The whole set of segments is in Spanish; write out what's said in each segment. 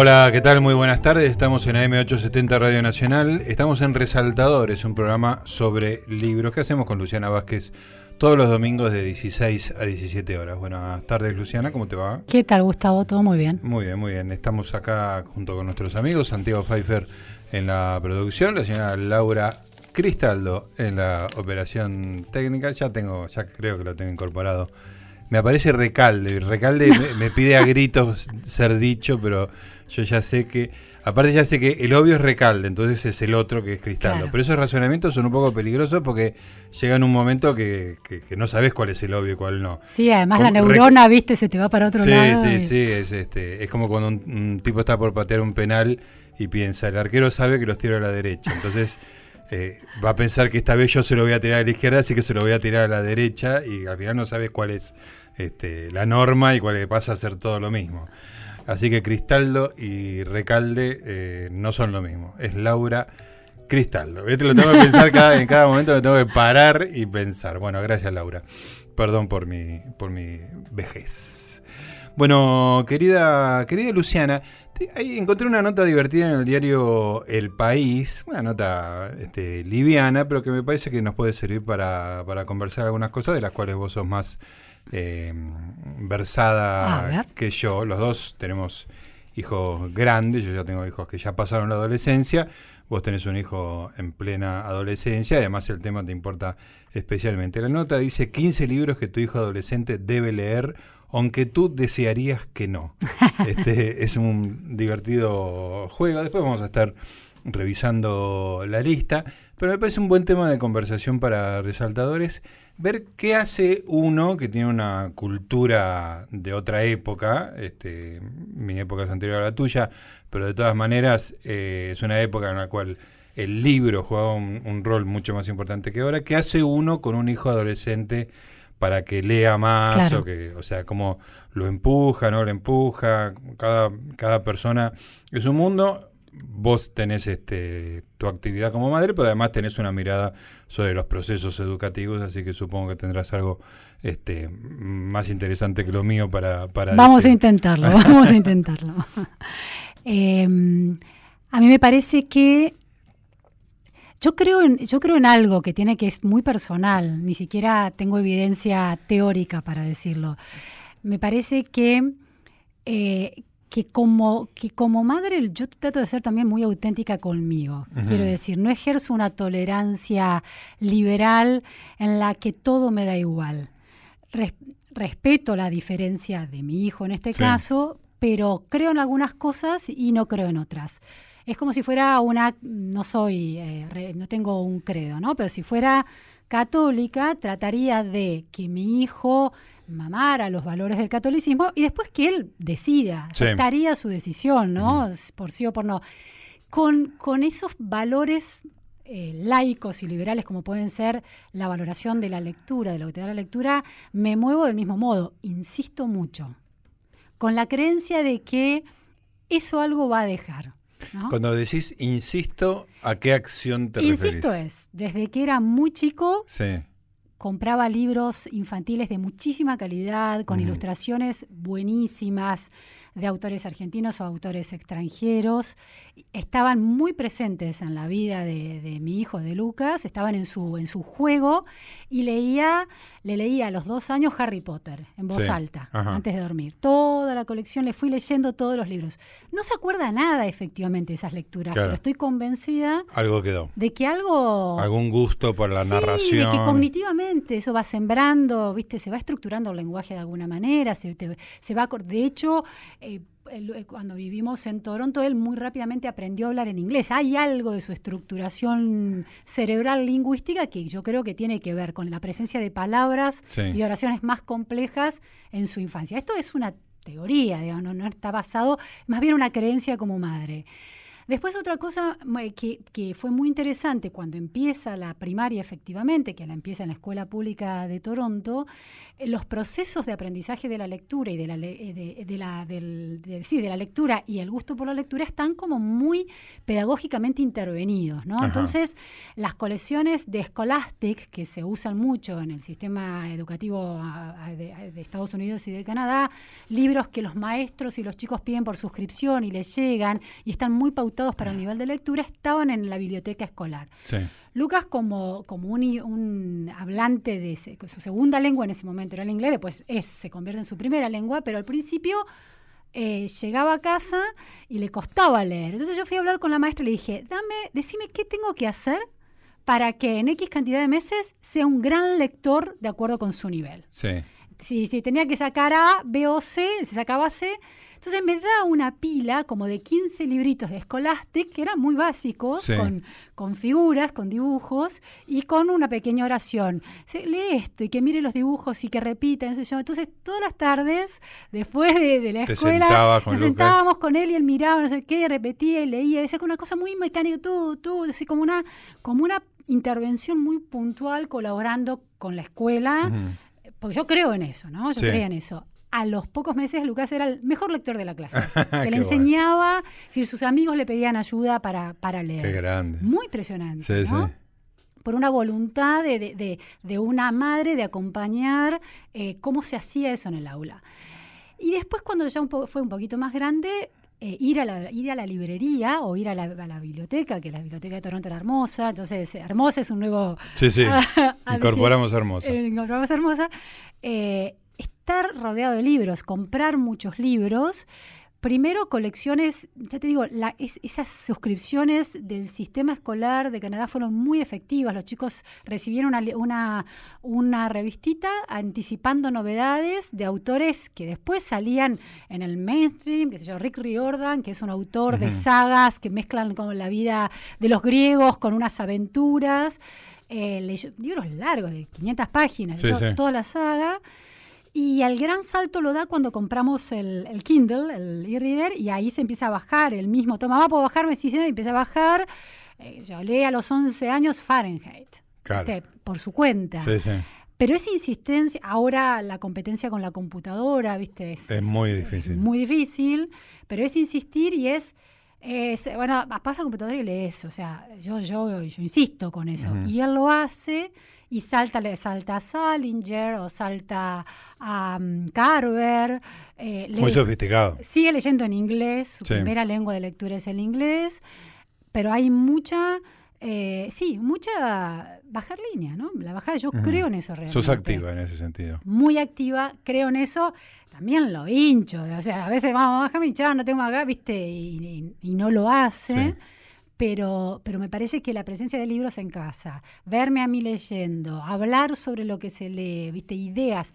Hola, ¿qué tal? Muy buenas tardes. Estamos en AM870 Radio Nacional. Estamos en Resaltadores, un programa sobre libros que hacemos con Luciana Vázquez todos los domingos de 16 a 17 horas. Buenas tardes, Luciana, ¿cómo te va? ¿Qué tal, Gustavo? ¿Todo muy bien? Muy bien, muy bien. Estamos acá junto con nuestros amigos, Santiago Pfeiffer en la producción, la señora Laura Cristaldo en la operación técnica. Ya tengo, ya creo que lo tengo incorporado. Me aparece Recalde. Recalde me, me pide a gritos ser dicho, pero yo ya sé que, aparte ya sé que el obvio es Recalde, entonces es el otro que es Cristaldo. Claro. Pero esos razonamientos son un poco peligrosos porque llegan un momento que, que- que no sabes cuál es el obvio y cuál no. Sí, además la neurona, viste, se te va para otro sí, lado. sí, y- sí, es este, es como cuando un, un tipo está por patear un penal y piensa, el arquero sabe que los tiro a la derecha, entonces eh, va a pensar que esta vez yo se lo voy a tirar a la izquierda, así que se lo voy a tirar a la derecha y al final no sabes cuál es este, la norma y cuál pasa a ser todo lo mismo. Así que Cristaldo y Recalde eh, no son lo mismo, es Laura Cristaldo. Lo tengo que pensar cada, en cada momento, me tengo que parar y pensar. Bueno, gracias Laura. Perdón por mi, por mi vejez. Bueno, querida, querida Luciana, ahí encontré una nota divertida en el diario El País, una nota este, liviana, pero que me parece que nos puede servir para, para conversar algunas cosas de las cuales vos sos más eh, versada ver. que yo. Los dos tenemos hijos grandes, yo ya tengo hijos que ya pasaron la adolescencia, vos tenés un hijo en plena adolescencia, además el tema te importa especialmente. La nota dice 15 libros que tu hijo adolescente debe leer, aunque tú desearías que no. Este es un divertido juego, después vamos a estar revisando la lista, pero me parece un buen tema de conversación para resaltadores ver qué hace uno que tiene una cultura de otra época, este, mi época es anterior a la tuya, pero de todas maneras eh, es una época en la cual el libro jugaba un, un rol mucho más importante que ahora. ¿Qué hace uno con un hijo adolescente para que lea más? Claro. O, que, o sea, cómo lo empuja, no lo empuja. Cada, cada persona es un mundo. Vos tenés este, tu actividad como madre, pero además tenés una mirada sobre los procesos educativos, así que supongo que tendrás algo este, más interesante que lo mío para, para Vamos a intentarlo, vamos a intentarlo. Eh, a mí me parece que yo creo, en, yo creo en algo que tiene que es muy personal, ni siquiera tengo evidencia teórica para decirlo. Me parece que, eh, que, como, que como madre yo trato de ser también muy auténtica conmigo. Quiero decir, no ejerzo una tolerancia liberal en la que todo me da igual. Res- respeto la diferencia de mi hijo en este Sí. caso, pero creo en algunas cosas y no creo en otras. Es como si fuera una, no soy, eh, re- no tengo un credo, ¿no? Pero si fuera católica, trataría de que mi hijo mamara los valores del catolicismo y después que él decida, Sí. aceptaría su decisión, ¿no? Por sí o por no. Con, con esos valores eh, laicos y liberales como pueden ser la valoración de la lectura, de lo que te da la lectura, me muevo del mismo modo. Insisto mucho, con la creencia de que eso algo va a dejar. ¿No? Cuando decís insisto, ¿a qué acción te Insisto referís? es, desde que era muy chico, Sí. compraba libros infantiles de muchísima calidad, con ilustraciones buenísimas de autores argentinos o autores extranjeros. Estaban muy presentes en la vida de, de mi hijo, de Lucas, estaban en su, en su juego y leía, le leía a los dos años Harry Potter en voz Sí, alta, ajá. antes de dormir. Toda la colección, le fui leyendo todos los libros. No se acuerda nada efectivamente de esas lecturas, Claro. pero estoy convencida Algo quedó. de que algo Algún gusto por la Sí, narración. de que cognitivamente eso va sembrando, viste, se va estructurando el lenguaje de alguna manera, se, te- se va, de hecho, eh, cuando vivimos en Toronto, él muy rápidamente aprendió a hablar en inglés. Hay algo de su estructuración cerebral lingüística que yo creo que tiene que ver con la presencia de palabras Sí. y oraciones más complejas en su infancia. Esto es una teoría, digamos, no, no está basado, más bien una creencia como madre. Después otra cosa que, que, fue muy interesante cuando empieza la primaria efectivamente, que la empieza en la Escuela Pública de Toronto, eh, los procesos de aprendizaje de la lectura y de la, eh, de, la, del, sí, de la lectura y el gusto por la lectura están como muy pedagógicamente intervenidos. ¿no? Entonces, las colecciones de Scholastic, que se usan mucho en el sistema educativo de, de Estados Unidos y de Canadá, libros que los maestros y los chicos piden por suscripción y les llegan y están muy pautados para el nivel de lectura, estaban en la biblioteca escolar. Lucas, como, como un, hablante de su segunda lengua en ese momento era el inglés, después es, se convierte en su primera lengua, pero al principio eh, llegaba a casa y le costaba leer. Entonces yo fui a hablar con la maestra y le dije, dame, decime qué tengo que hacer para que en X cantidad de meses sea un gran lector de acuerdo con su nivel. Si, si tenía que sacar A, B o C, se sacaba C, entonces me da una pila como de 15 libritos de Scholastic que eran muy básicos, con, figuras, con dibujos y con una pequeña oración. lee esto y que mire los dibujos y que repita. Entonces todas las tardes, después de, la escuela, nos sentábamos con él y él miraba, no sé qué, repetía y leía. Decía una cosa muy mecánica, tú, tú, así como una, como una intervención muy puntual colaborando con la escuela. Porque yo creo en eso, ¿no? Yo creo en eso a los pocos meses Lucas era el mejor lector de la clase. que le enseñaba, si sus amigos le pedían ayuda para, para leer. Qué grande. Muy impresionante. Sí, sí. Por una voluntad de, de, de, una madre de acompañar eh, cómo se hacía eso en el aula. Y después, cuando ya fue un poquito más grande, eh, ir, a la, ir a la librería o ir a la, a la, biblioteca, que la biblioteca de Toronto era hermosa, entonces Hermosa es un nuevo... Sí, sí, incorporamos Hermosa. Eh, incorporamos Hermosa estar rodeado de libros, comprar muchos libros. Primero, colecciones, ya te digo, esas suscripciones del sistema escolar de Canadá fueron muy efectivas. Los chicos recibieron una, una, revistita anticipando novedades de autores que después salían en el mainstream, que se llama Rick Riordan, que es un autor de sagas que mezclan con la vida de los griegos con unas aventuras. Eh, libros largos, de 500 páginas, toda la saga. Y el gran salto lo da cuando compramos el, Kindle, el e-reader, y ahí se empieza a bajar el mismo. Toma, va, puedo bajarme, sí, y empieza a bajar. Eh, yo leí a los 11 años Fahrenheit, por su cuenta. Sí, sí. Pero esa insistencia, ahora la competencia con la computadora, ¿viste? Es, muy difícil. muy difícil, pero es insistir y es, bueno, apaga la computadora y lees, o sea, yo, yo, yo insisto con eso. Y él lo hace y salta, le salta a Salinger o salta a um, Carver. Eh, Muy sofisticado. Sigue leyendo en inglés, su primera lengua de lectura es el inglés, pero hay mucha, eh, sí, mucha bajar línea, ¿no? La bajada, yo creo en eso realmente. Sos activa en ese sentido. Muy activa, creo en eso. También lo hincho, o sea, a veces vamos, baja mi no tengo acá, viste, y, no lo hace pero, pero me parece que la presencia de libros en casa, verme a mí leyendo, hablar sobre lo que se lee, viste, ideas.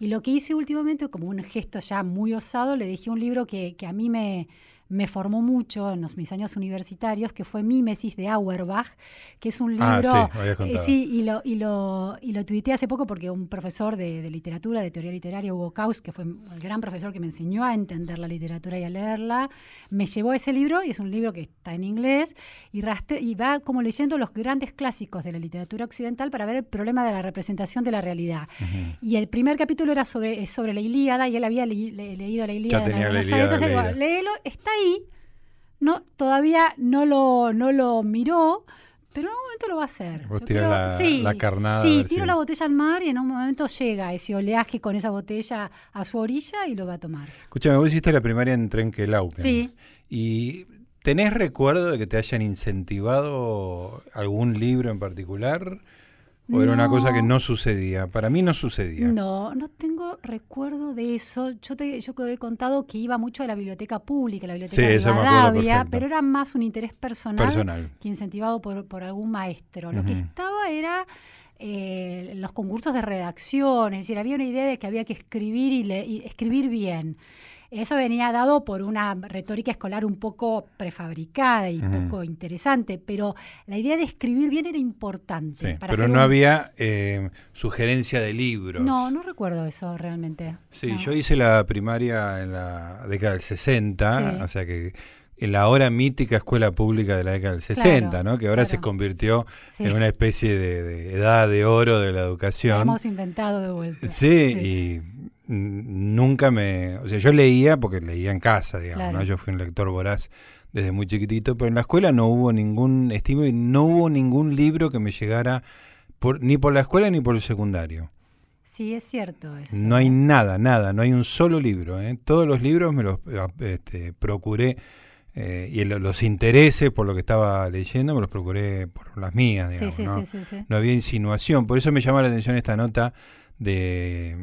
Y lo que hice últimamente, como un gesto ya muy osado, le dije un libro que, que a mí me, me formó mucho en los, mis años universitarios, que fue Mimesis de Auerbach, que es un ah, libro... Eh, sí, y lo, y, lo, y lo tuiteé hace poco porque un profesor de, literatura, de teoría literaria, Hugo Kaus, que fue el gran profesor que me enseñó a entender la literatura y a leerla, me llevó ese libro, y es un libro que está en inglés, y, y va como leyendo los grandes clásicos de la literatura occidental para ver el problema de la representación de la realidad. Y el primer capítulo era sobre, sobre la Ilíada, y él había leído la Ilíada. Ya tenía la Ilíada entonces, léelo, está ahí, no, todavía no lo, no lo miró, pero en un momento lo va a hacer. Vos la, sí, la carnada. Sí, tiro la botella al mar y en un momento llega ese oleaje con esa botella a su orilla y lo va a tomar. Escúchame, vos hiciste la primaria en Trenquelauquen. Sí. ¿Y tenés recuerdo de que te hayan incentivado algún libro en particular? ¿O era una cosa que no sucedía? Para mí no sucedía. No, no tengo recuerdo de eso. Yo te yo he contado que iba mucho a la biblioteca pública, la biblioteca de Rivadavia, pero era más un interés personal, que incentivado por, por algún maestro. Lo que estaba era eh, los concursos de redacción, es decir, había una idea de que había que escribir y, y escribir bien. Eso venía dado por una retórica escolar un poco prefabricada y un poco interesante, pero la idea de escribir bien era importante. pero no había eh, sugerencia de libros. No, no recuerdo eso realmente. Sí, yo hice la primaria en la década del 60, o sea que en la ahora mítica escuela pública de la década del 60, Claro, ¿no? que ahora claro. se convirtió Sí. en una especie de, de edad de oro de la educación. Hemos inventado de vuelta. Sí, y mm, nunca me... O sea, yo leía porque leía en casa, digamos, Claro. ¿no? Yo fui un lector voraz desde muy chiquitito, pero en la escuela no hubo ningún estímulo y no hubo ningún libro que me llegara por, ni por la escuela ni por el secundario. Sí, es cierto eso. No hay nada, nada, no hay un solo libro. ¿eh? Todos los libros me los eh, este, procuré eh, y los intereses por lo que estaba leyendo me los procuré por las mías, digamos. sí, sí, sí. no había insinuación. Por eso me llama la atención esta nota de,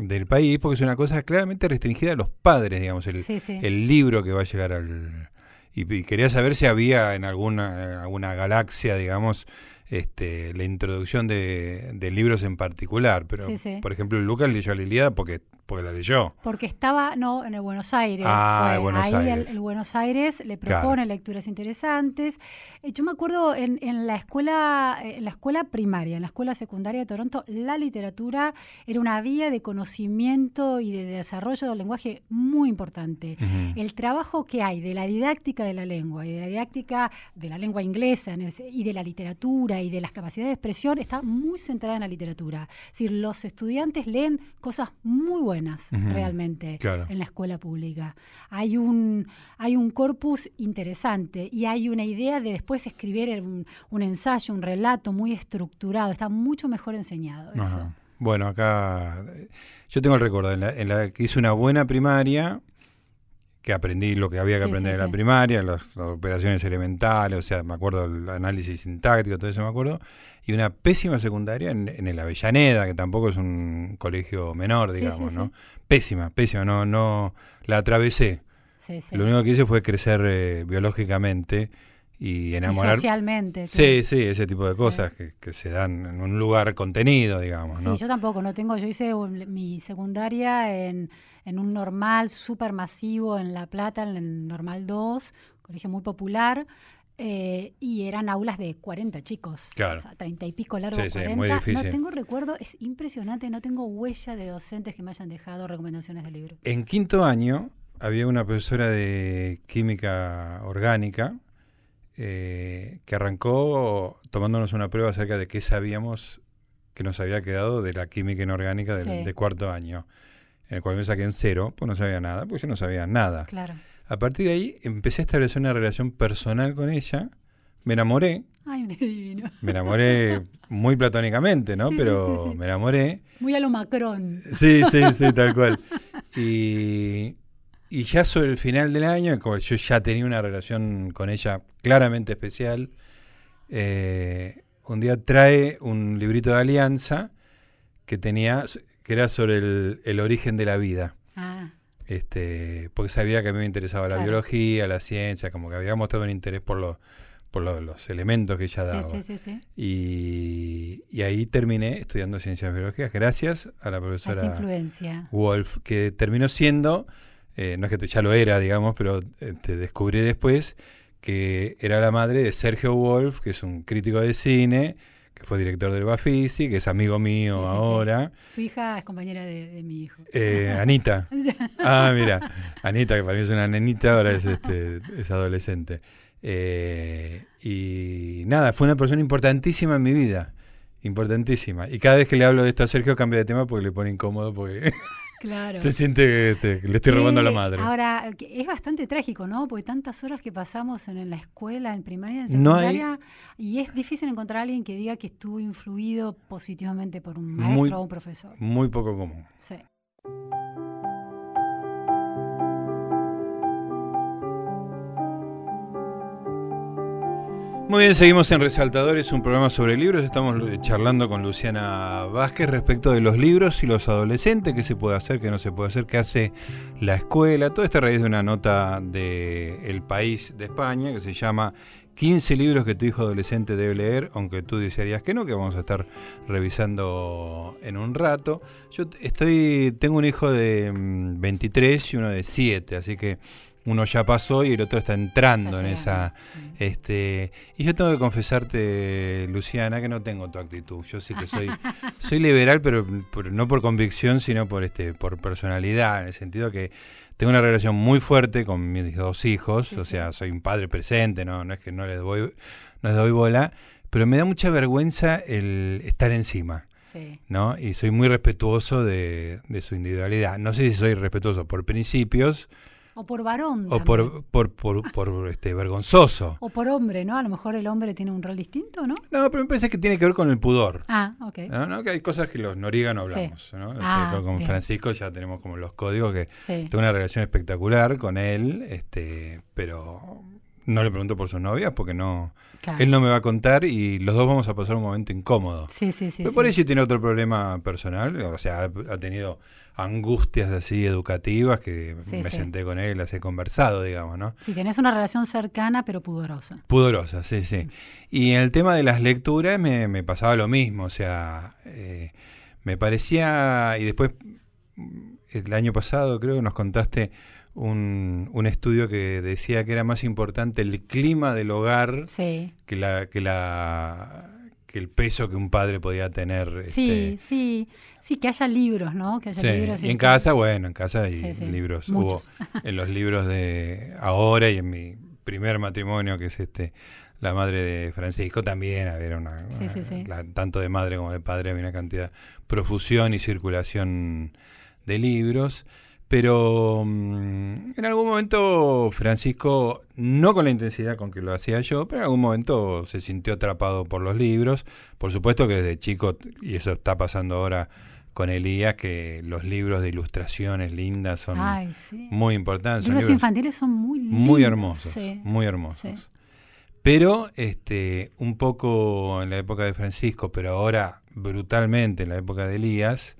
del país, porque es una cosa claramente restringida a los padres, digamos, el, Sí, sí. el libro que va a llegar al... Y, y quería saber si había en alguna, en alguna galaxia, digamos, este, la introducción de, de libros en particular. Pero, Sí, por ejemplo, Lucas leyó la Ilíada porque, porque la leyó. Porque estaba, no, en el Buenos Aires. Ah, fue. en Buenos Ahí Aires. El, el Buenos Aires le Claro. propone lecturas interesantes. Eh, yo me acuerdo en, en la escuela, eh, en la escuela primaria, en la escuela secundaria de Toronto, la literatura era una vía de conocimiento y de desarrollo del lenguaje muy importante. El trabajo que hay de la didáctica de la lengua y de la didáctica de la lengua inglesa y de la literatura y de las capacidades de expresión está muy centrada en la literatura. Es decir, los estudiantes leen cosas muy buenas Realmente Claro. en la escuela pública. Hay un, hay un corpus interesante y hay una idea de después escribir un, un ensayo, un relato muy estructurado. Está mucho mejor enseñado eso. Ajá. Bueno, acá eh, yo tengo el recuerdo en la, en la que hice una buena primaria, que aprendí lo que había que Sí, aprender sí, en la sí. primaria, las, las operaciones elementales, o sea, me acuerdo el análisis sintáctico, todo eso me acuerdo, y una pésima secundaria en, en el Avellaneda, que tampoco es un colegio menor, Sí, digamos, sí, ¿no? sí. Pésima, pésima, no, no, la atravesé. Sí, sí. Lo único que hice fue crecer eh, biológicamente y Y enamorar. socialmente. Sí, sí, ese tipo de Sí. cosas que, que se dan en un lugar contenido, digamos, Sí, ¿no? yo tampoco, no tengo, yo hice un- mi secundaria en, en un normal súper masivo en La Plata, en el normal 2, colegio muy popular, eh, y eran aulas de 40 chicos, Claro. o sea, 30 y pico largo, Sí, sí, 40. muy no difícil. tengo recuerdo, es impresionante, no tengo huella de docentes que me hayan dejado recomendaciones de libros. En quinto año había una profesora de química orgánica eh, que arrancó tomándonos una prueba acerca de qué sabíamos que nos había quedado de la química inorgánica del, Sí. de cuarto año, en el cual me saqué en cero, pues no sabía nada, pues yo no sabía nada. Claro. A partir de ahí empecé a establecer una relación personal con ella, me enamoré, Ay, un divino. me enamoré muy platónicamente, ¿no? Sí, Pero sí, sí. me enamoré. Muy a lo Macron. Sí, sí, sí, tal cual. Y, y ya sobre el final del año, como yo ya tenía una relación con ella claramente especial, eh, un día trae un librito de alianza que tenía, que era sobre el, el origen de la vida. Ah, Este, porque sabía que a mí me interesaba la biología, la ciencia, como que había mostrado un interés por los, por lo- los elementos que ella daba. sí, sí, sí, sí. Y, y ahí terminé estudiando ciencias biológicas gracias a la profesora influencia. Wolf, que terminó siendo, eh, no es que ya lo era, digamos, pero eh, te descubrí después que era la madre de Sergio Wolf, que es un crítico de cine, que fue director del Bafisi, que es amigo mío Sí, sí, sí. ahora. Su hija es compañera de, de mi hijo. Eh, Anita. Ah, mira, Anita, que para mí es una nenita, ahora es, este, es adolescente. Eh, y nada, fue una persona importantísima en mi vida. Importantísima. Y cada vez que le hablo de esto a Sergio cambia de tema porque le pone incómodo, porque Claro. se siente este, que le estoy robando a la madre. Ahora, que es bastante trágico, ¿no? Porque tantas horas que pasamos en, en la escuela, en primaria, en No hay- secundaria, y es difícil encontrar a alguien que diga que estuvo influido positivamente por un Muy- maestro o un profesor. Muy poco común. Sí. Muy bien, seguimos en Resaltadores, un programa sobre libros. Estamos eh, charlando con Luciana Vázquez respecto de los libros y los adolescentes, qué se puede hacer, qué no se puede hacer, qué hace la escuela. Todo esto a raíz de una nota de El País de España que se llama 15 libros que tu hijo adolescente debe leer, aunque tú desearías que no, que vamos a estar revisando en un rato. Yo estoy, tengo un hijo de mm, 23 y uno de 7, así que uno ya pasó y el otro está entrando Está en esa... llegando. Este, y yo tengo que confesarte, Luciana, que no tengo tu actitud. Yo sí que soy, soy liberal, pero, no por convicción, sino por este, por personalidad, en el sentido que tengo una relación muy fuerte con mis dos hijos, Sí, o sea, soy un padre presente, no, no es que no les doy, no les doy bola, pero me da mucha vergüenza el estar encima. Sí. ¿no? Y soy muy respetuoso de, de su individualidad. No sé si soy respetuoso por principios O por varón. o por, por, por, por, este, vergonzoso. O por hombre, ¿no? A lo mejor el hombre tiene un rol distinto, ¿no? No, pero me parece que tiene que ver con el pudor. Ah, ok. ¿no? ¿no? Que hay cosas que los Noriega no Sí. hablamos. ¿no? Este, Ah, con- con bien. Francisco ya tenemos como los códigos que Sí. tengo una relación espectacular con él, este, pero no le pregunto por sus novias porque no, claro. él no me va a contar y los dos vamos a pasar un momento incómodo. Sí, sí, sí. Pero sí. por ahí sí tiene otro problema personal, o sea, ha, ha tenido angustias así educativas que Sí, me sí. senté con él, las he conversado, digamos, ¿no? Si tenés una relación cercana pero pudorosa. Pudorosa, sí, sí. Y en el tema de las lecturas me, me pasaba lo mismo, o sea, eh, me parecía, y después mm, el año pasado creo que nos contaste un, un estudio que decía que era más importante el clima del hogar Sí. que la que la que el peso que un padre podía tener Sí, este, sí. Sí, que haya libros, ¿no? Que haya Sí, libros. y en que- casa, bueno, en casa hay Sí, libros. muchos. Hubo en los libros de ahora y en mi primer matrimonio, que es este la madre de Francisco, también había una, Sí, sí, sí. la- tanto de madre como de padre, había una cantidad, profusión y circulación de libros. Pero mm, en algún momento Francisco, no con la intensidad con que lo hacía yo, pero en algún momento se sintió atrapado por los libros. Por supuesto que desde chico, y eso está pasando ahora con Elías, que los libros de ilustraciones lindas son Ay, sí. muy importantes. Libros libros infantiles son muy lindos. muy hermosos, Sí. muy hermosos. sí. Pero este, un poco en la época de Francisco, pero ahora brutalmente en la época de Elías,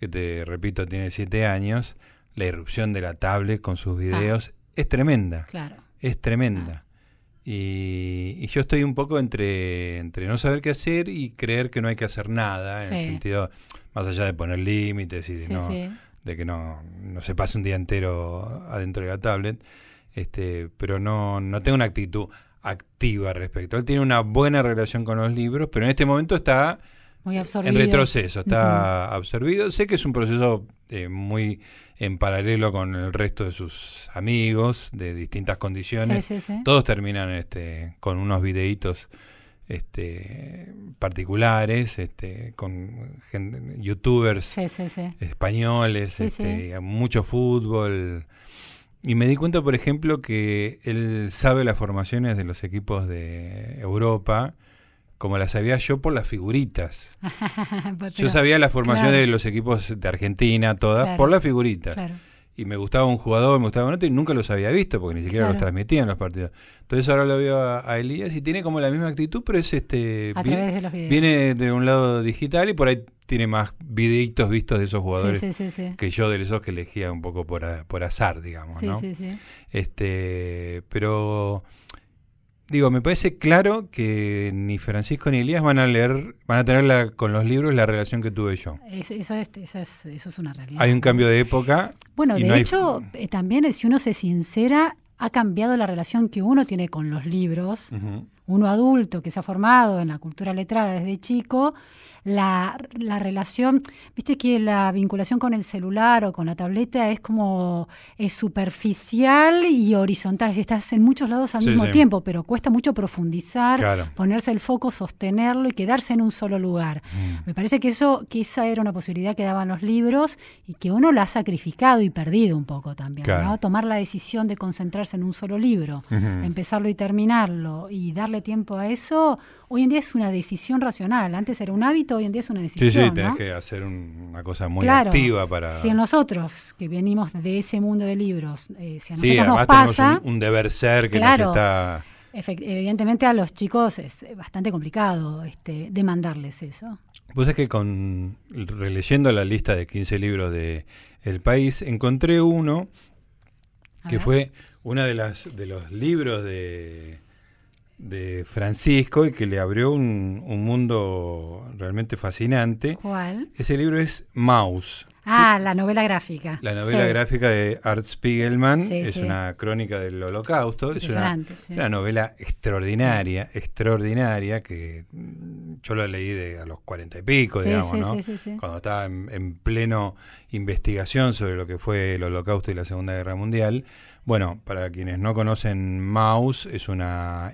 que te repito, tiene siete años, la irrupción de la tablet con sus videos es tremenda, Claro. es tremenda. Y, y yo estoy un poco entre, entre no saber qué hacer y creer que no hay que hacer nada, en el sentido, más allá de poner límites y de, Sí, no, sí. de que no, no se pase un día entero adentro de la tablet, este, pero no, no tengo una actitud activa respecto. Él tiene una buena relación con los libros, pero en este momento está Muy absorbido. en retroceso, está absorbido. Sé que es un proceso eh, muy en paralelo con el resto de sus amigos de distintas condiciones. sí, sí. Todos terminan este, con unos videitos este, particulares, este, con youtubers españoles, este, mucho fútbol. Y me di cuenta, por ejemplo, que él sabe las formaciones de los equipos de Europa, como las sabía yo por las figuritas. Pero- yo sabía las formaciones claro. de los equipos de Argentina, todas, Claro. por las figuritas. Claro. Y me gustaba un jugador, me gustaba un otro, y nunca los había visto, porque ni siquiera los transmitían los partidos. Entonces ahora lo veo a, a Elías y tiene como la misma actitud, pero es este... A vi- través de los videos. Viene de un lado digital y por ahí tiene más videitos vistos de esos jugadores Sí, sí, sí, sí. que yo de esos que elegía un poco por, por azar, digamos, Sí, ¿no? sí, sí. Este, pero digo, me parece claro que ni Francisco ni Elías van a leer, van a tener la- con los libros la relación que tuve yo. Es- Eso, es, eso, es, eso es una realidad. Hay un cambio de época. Bueno, de no hecho, eh, también si uno se sincera, ha cambiado la relación que uno tiene con los libros. Uno adulto que se ha formado en la cultura letrada desde chico, la, la relación, viste que la vinculación con el celular o con la tableta es como es superficial y horizontal, si estás en muchos lados al Sí, mismo sí. tiempo, pero cuesta mucho profundizar, Claro. ponerse el foco, sostenerlo y quedarse en un solo lugar. Mm. Me parece que eso, que esa era una posibilidad que daban los libros y que uno la ha sacrificado y perdido un poco también, Claro. ¿no? Tomar la decisión de concentrarse en un solo libro, empezarlo y terminarlo y darle tiempo a eso, hoy en día es una decisión racional. Antes era un hábito, hoy en día es una Sí, decisión. sí, tenés ¿no? que hacer un- una cosa muy Claro, activa para... Si a nosotros, que venimos de ese mundo de libros, eh, si a nosotros Sí, nos pasa, tenemos un, un deber ser que Claro. nos está... evidentemente a los chicos es bastante complicado este, demandarles eso. Pues es que con releyendo la lista de 15 libros de El País, encontré uno que fue uno de las de los libros de de Francisco y que le abrió un, un mundo realmente fascinante. ¿Cuál? Ese libro es Maus, Ah, la novela gráfica. La novela gráfica de Art Spiegelman es una crónica del holocausto. Es una, una, novela extraordinaria, extraordinaria, que mm, yo la leí de a los cuarenta y pico, digamos, ¿no? Cuando estaba en, pleno investigación sobre lo que fue el holocausto y la Segunda Guerra Mundial. Bueno, para quienes no conocen Maus, es una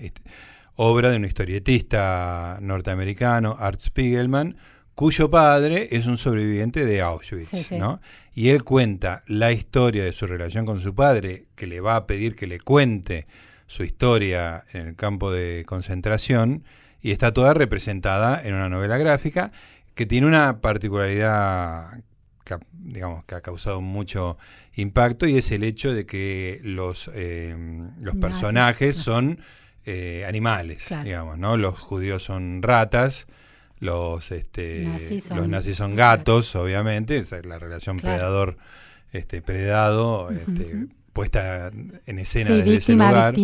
obra de un historietista norteamericano, Art Spiegelman, cuyo padre es un sobreviviente de Auschwitz, ¿no? Y él cuenta la historia de su relación con su padre, que le va a pedir que le cuente su historia en el campo de concentración, y está toda representada en una novela gráfica que tiene una particularidad que, digamos, que ha causado mucho impacto y es el hecho de que los, eh, los personajes son eh, animales, digamos, ¿no? Los judíos son ratas, los este nazis son, los nazis son gatos, obviamente, la relación predador este predado este, puesta en escena desde ese lugar.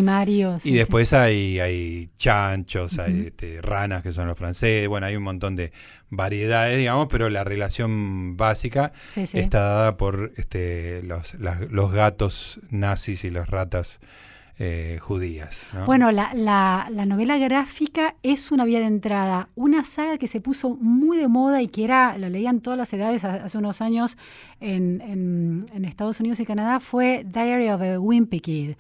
y después hay hay chanchos, hay este, ranas que son los franceses, bueno, hay un montón de variedades, digamos, pero la relación básica está dada por este los, los gatos nazis y las ratas eh, judías. Bueno, la, la, novela gráfica es una vía de entrada, una saga que se puso muy de moda y que era, lo leían todas las edades hace unos años en, en, Estados Unidos y Canadá, fue Diary of a Wimpy Kid,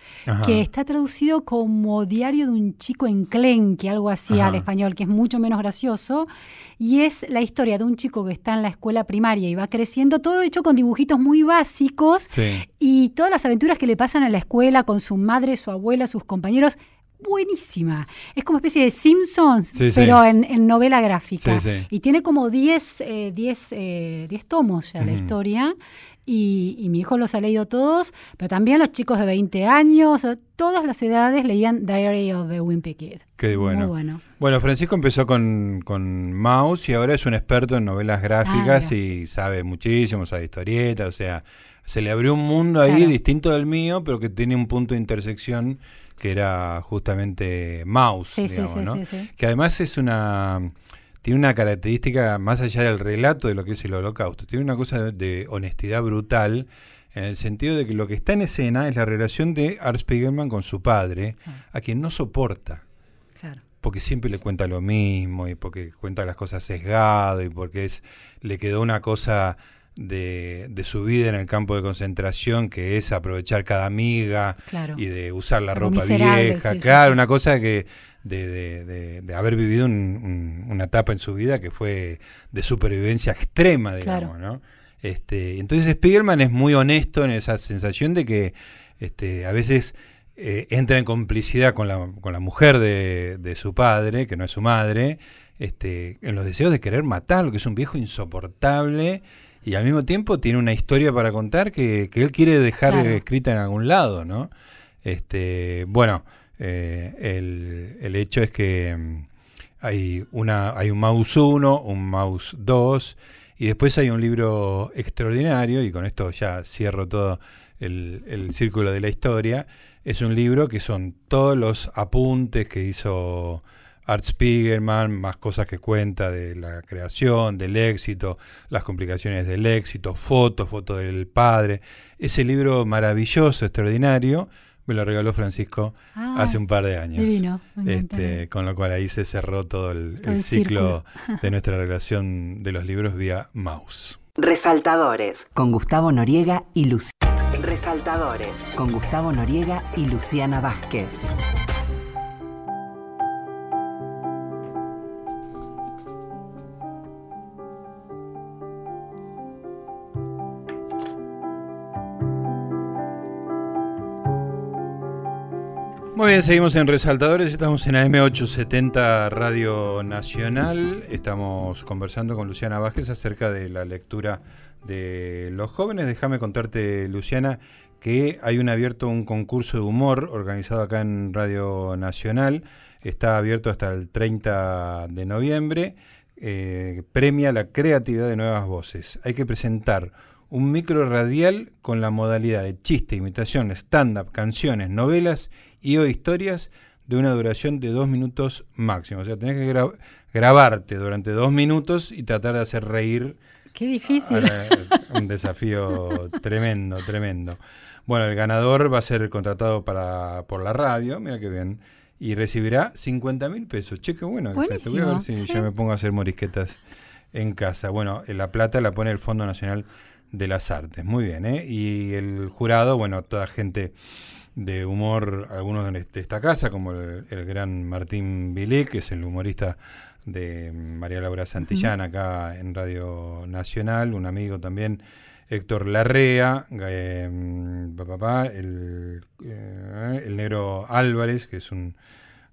que está traducido como Diario de un chico enclenque, algo así al español, que es mucho menos gracioso y es la historia de un chico que está en la escuela primaria y va creciendo, todo hecho con dibujitos muy básicos y todas las aventuras que le pasan en la escuela con su madre, su abuela, sus compañeros. Buenísima. Es como especie de Simpsons, pero En, novela gráfica. Y tiene como 10 eh, eh, tomos ya la historia. Y, mi hijo los ha leído todos, pero también los chicos de 20 años, todas las edades leían Diary of the Wimpy Kid. Qué bueno. bueno. Francisco empezó con, con, Mouse y ahora es un experto en novelas gráficas ah, y sabe muchísimo, sabe historietas, o sea, se le abrió un mundo ahí distinto del mío, pero que tiene un punto de intersección que era justamente Mouse, digamos, ¿no? Que además es una tiene una característica más allá del relato de lo que es el holocausto, tiene una cosa de, honestidad brutal en el sentido de que lo que está en escena es la relación de Art Spiegelman con su padre, a quien no soporta. Porque siempre le cuenta lo mismo y porque cuenta las cosas sesgado y porque es le quedó una cosa de, su vida en el campo de concentración que es aprovechar cada amiga y de usar la ropa vieja. claro, una cosa que de, de, haber vivido una etapa en su vida que fue de supervivencia extrema, digamos, ¿no? Este, entonces Spiegelman es muy honesto en esa sensación de que este, a veces eh, entra en complicidad con la, con la mujer de, de, su padre, que no es su madre, este, en los deseos de querer matarlo, que es un viejo insoportable y al mismo tiempo tiene una historia para contar que, que él quiere dejar escrita en algún lado, ¿no? Este, bueno, eh, el, el, hecho es que mm, hay, una, hay un Mouse 1, un Mouse 2, y después hay un libro extraordinario, y con esto ya cierro todo el, el círculo de la historia, es un libro que son todos los apuntes que hizo Art Spiegelman, más cosas que cuenta de la creación, del éxito, las complicaciones del éxito, fotos, fotos del padre. Ese libro maravilloso, extraordinario, me lo regaló Francisco ah, hace un par de años. Divino, este, con lo cual ahí se cerró todo el, ciclo de nuestra relación de los libros vía mouse. Resaltadores con Gustavo Noriega y Luciana. Resaltadores con Gustavo Noriega y Luciana Vázquez. Muy bien, seguimos en Resaltadores, estamos en AM870 Radio Nacional, estamos conversando con Luciana Vázquez acerca de la lectura de los jóvenes. Déjame contarte, Luciana, que hay un abierto un concurso de humor organizado acá en Radio Nacional, está abierto hasta el 30 de noviembre, eh, premia la creatividad de nuevas voces. Hay que presentar un micro radial con la modalidad de chiste, imitación, stand-up, canciones, novelas y o historias de una duración de dos minutos máximo. O sea, tenés que grabarte durante dos minutos y tratar de hacer reír Qué difícil. Un desafío tremendo, tremendo. Bueno, el ganador va a ser contratado para, por la radio, mira qué bien, y recibirá 50 mil pesos. Che, qué bueno. está. Te voy a ver si sí. yo me pongo a hacer morisquetas en casa. Bueno, eh, la plata la pone el Fondo Nacional de las Artes. Muy bien, ¿eh? Y el jurado, bueno, toda gente de humor, algunos de esta casa, como el, el gran Martín Vilé, que es el humorista de María Laura Santillán acá en Radio Nacional, un amigo también, Héctor Larrea, eh, pa, pa, pa, el, eh, el negro Álvarez, que es un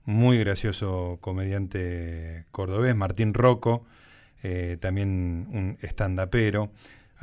muy gracioso comediante cordobés, Martín Rocco, eh, también un estandapero.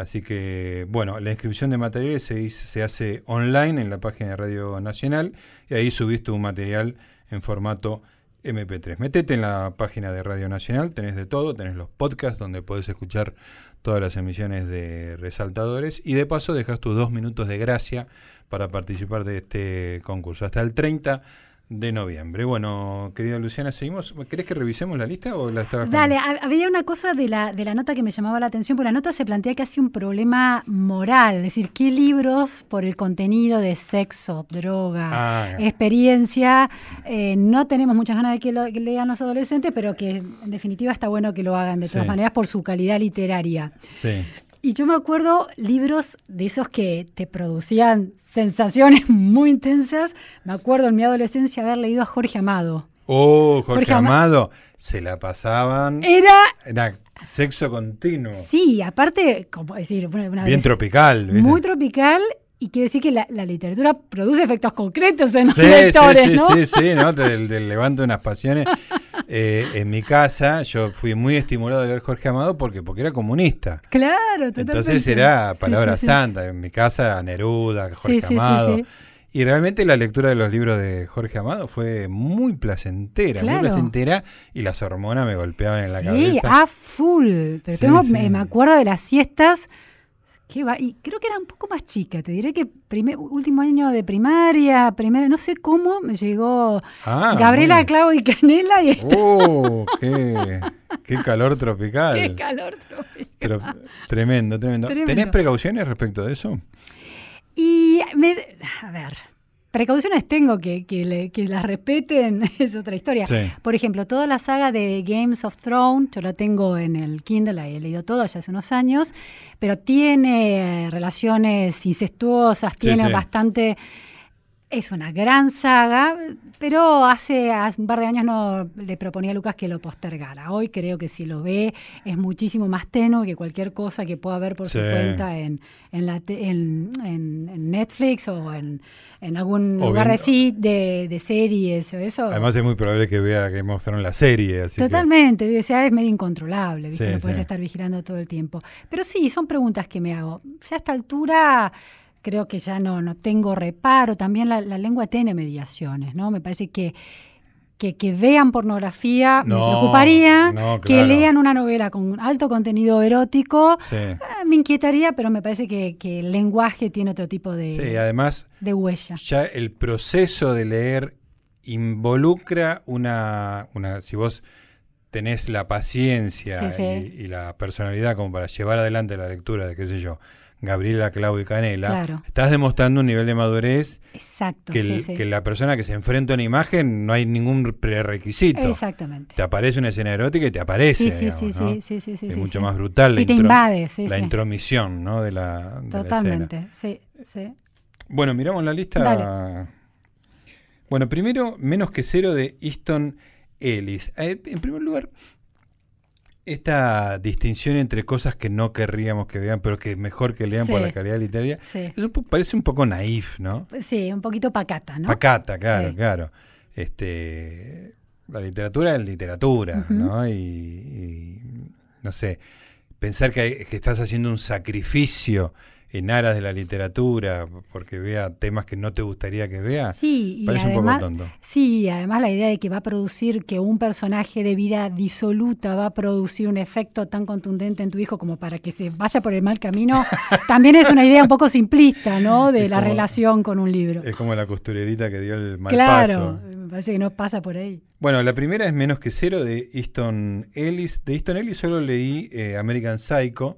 Así que, bueno, la inscripción de materiales se, hace online en la página de Radio Nacional y ahí subiste un material en formato MP3. Metete en la página de Radio Nacional, tenés de todo, tenés los podcasts donde podés escuchar todas las emisiones de Resaltadores y de paso dejas tus dos minutos de gracia para participar de este concurso. Hasta el 30 de noviembre. Bueno, querida Luciana, ¿seguimos? ¿Querés que revisemos la lista o la estabas Dale, ha- había una cosa de la, de la nota que me llamaba la atención, porque la nota se plantea casi un problema moral, es decir, qué libros por el contenido de sexo, droga, Ah. experiencia, eh, no tenemos muchas ganas de que lo que lean los adolescentes, pero que en definitiva está bueno que lo hagan de todas Sí. maneras por su calidad literaria. Sí. Y yo me acuerdo libros de esos que te producían sensaciones muy intensas. Me acuerdo en mi adolescencia haber leído a Jorge Amado. Oh, Jorge, Jorge Ama- Amado, se la pasaban. Era Era sexo continuo. Sí, aparte, como decir, una, una Bien vez- tropical. ¿viste? muy tropical y quiero decir que la, la literatura produce efectos concretos en los Sí, lectores, sí, sí, ¿no? sí, sí, ¿no? Te, te levanta unas pasiones. Eh, en mi casa yo fui muy estimulado de leer Jorge Amado porque, porque era comunista. Claro, totalmente. Entonces era palabra sí, sí. santa. En mi casa, Neruda, Jorge Sí, sí, sí, Amado. Y realmente la lectura de los libros de Jorge Amado fue muy placentera, Claro. muy placentera. Y las hormonas me golpeaban en la Sí, cabeza. a full. Pero Sí, tengo- sí. Me, me acuerdo de las siestas. Que va, y creo que era un poco más chica, te diré que primer, último año de primaria, primera, no sé cómo, me llegó Ah, Gabriela Clavo y Canela y ¡Oh! Qué, qué calor tropical! qué calor tropical. Pero, tremendo, tremendo, Tremendo. ¿Tenés precauciones respecto de eso? Y me, a ver, precauciones tengo que, que, le- que las respeten, es otra historia. Sí. Por ejemplo, toda la saga de Games of Thrones, yo la tengo en el Kindle, la he leído toda ya hace unos años, pero tiene relaciones incestuosas, tiene sí. bastante... Es una gran saga, pero hace, hace un par de años no le proponía a Lucas que lo postergara. Hoy creo que si lo ve es muchísimo más tenue que cualquier cosa que pueda ver por su Sí. cuenta en, en, la te- en, en- en Netflix o en, algún O lugar viendo- así de, de series o eso. Además es muy probable que vea que mostraron la serie, así que- Totalmente, o sea, es medio incontrolable, ¿viste? Sí, no puedes sí. estar vigilando todo el tiempo. Pero sí, son preguntas que me hago. Ya a esta altura creo que ya no, no tengo reparo. También la, la lengua tiene mediaciones, ¿no? Me parece que, que, que vean pornografía me preocuparía, no, que lean una novela con alto contenido erótico. Sí. eh, Me inquietaría, pero me parece que, que el lenguaje tiene otro tipo de, Sí, además de huella. ya el proceso de leer involucra una, una si vos tenés la paciencia sí. Y, y la personalidad como para llevar adelante la lectura de, qué sé yo, Gabriela, Clau y Canela, Claro. estás demostrando un nivel de madurez Exacto, que, sí, el- sí. que la persona que se enfrenta a una imagen no hay ningún prerequisito. Exactamente. Te aparece una escena erótica y te aparece. Sí, sí, sí, digamos, ¿no? sí, sí, sí, sí, Es mucho más brutal Sí, la, te intro- invade, sí, la sí. intromisión ¿no? de, la, de la escena. Totalmente, sí, sí. Bueno, miramos la lista. Dale. Bueno, primero, menos que cero de Easton Ellis. Eh, En primer lugar, esta distinción entre cosas que no querríamos que vean, pero que mejor que lean por la calidad literaria, Sí. eso parece un poco naif, ¿no? Sí, un poquito pacata, ¿no? Pacata, claro, Sí. claro. Este, la literatura es literatura. ¿no? Y, y, no sé, pensar que, que estás haciendo un sacrificio en aras de la literatura porque vea temas que no te gustaría que vea, Sí, y parece un poco además, tonto. sí, además la idea de que va a producir que un personaje de vida disoluta va a producir un efecto tan contundente en tu hijo como para que se vaya por el mal camino, también es una idea un poco simplista, ¿no? De Es la como- relación con un libro. Es como la costurerita que dio el mal Claro, paso. me parece que no pasa por ahí. Bueno, la primera es menos que cero de Easton Ellis. De Easton Ellis solo leí eh, American Psycho,